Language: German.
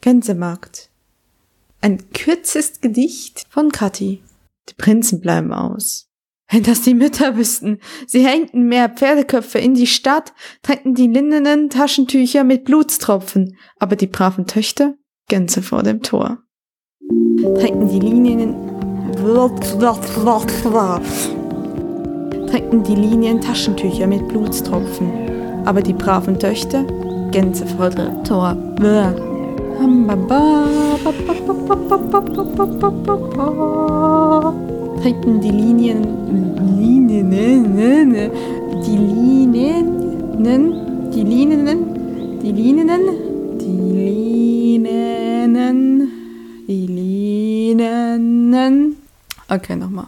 Gänsemarkt. Ein kürzes Gedicht von Kathi. Die Prinzen bleiben aus. Wenn das die Mütter wüssten. Sie hängten mehr Pferdeköpfe in die Stadt, tränkten die linnenen Taschentücher mit Blutstropfen, aber die braven Töchter Gänse vor dem Tor. Tränkten die Linien tränkten die Linien Taschentücher mit Blutstropfen, aber die braven Töchter Gänseviertel Tor. trinken die Linien, Linien, die Linien, die Linien, die Linien, die Linien, die Linien. Okay, nochmal.